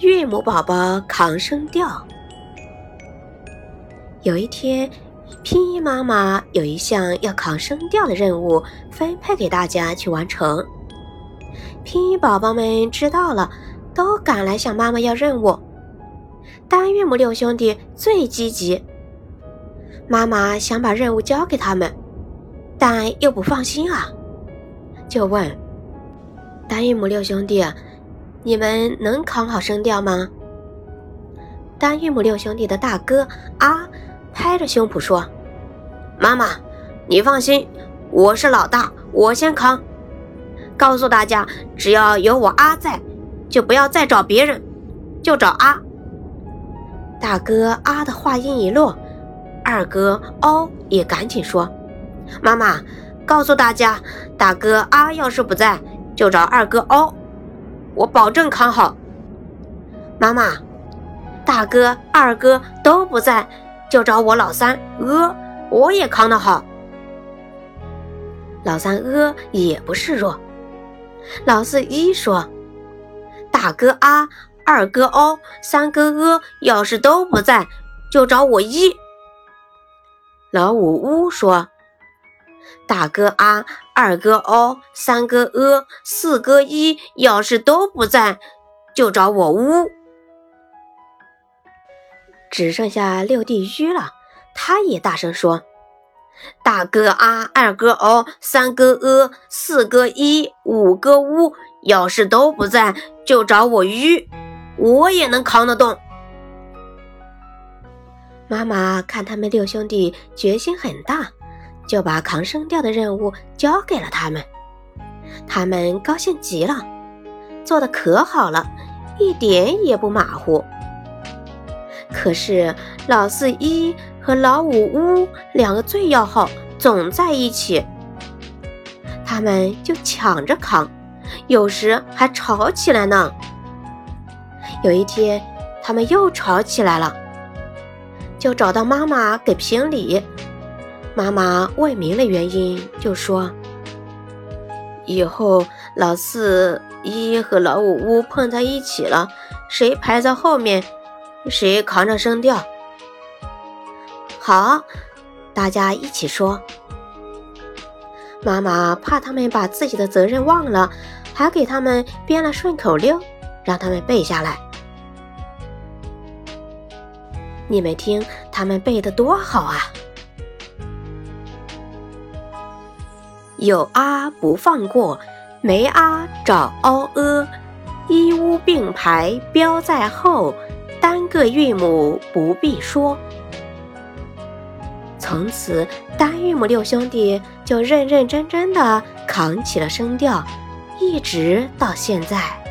岳母宝宝扛声调。有一天，拼音妈妈有一项要扛声调的任务分配给大家去完成。拼音宝宝们知道了，都赶来向妈妈要任务。单韵母六兄弟最积极，妈妈想把任务交给他们，但又不放心啊，就问单韵母六兄弟。你们能扛好声调吗？单韵母六兄弟的大哥啊，拍着胸脯说：“妈妈，你放心，我是老大，我先扛。告诉大家，只要有我阿在，就不要再找别人，就找阿。”大哥阿的话音一落，二哥哦也赶紧说：“妈妈，告诉大家，大哥阿要是不在，就找二哥哦。”我保证扛好，妈妈、大哥、二哥都不在，就找我老三阿，我也扛得好。老三阿也不示弱。老四一说：“大哥阿、二哥哦、三哥阿要是都不在，就找我一。”老五乌说。大哥啊，二哥哦，三哥呃，四哥一，要是都不在，就找我乌。只剩下六弟鱼了，他也大声说：“大哥啊，二哥哦，三哥呃，四哥一，五哥乌，要是都不在，就找我鱼，我也能扛得动。”妈妈看他们六兄弟决心很大。就把扛声调的任务交给了他们，他们高兴极了，做的可好了，一点也不马虎。可是老四一和老五乌两个最要好，总在一起，他们就抢着扛，有时还吵起来呢。有一天，他们又吵起来了，就找到妈妈给评理。妈妈问明了原因，就说：“以后老四一和老五乌碰在一起了，谁排在后面，谁扛着声调。”好，大家一起说。妈妈怕他们把自己的责任忘了，还给他们编了顺口溜，让他们背下来。你们听，他们背的多好啊！有阿不放过，没阿找凹阿，一乌并排标在后，单个韵母不必说。从此，单韵母六兄弟就认认真真的扛起了声调，一直到现在。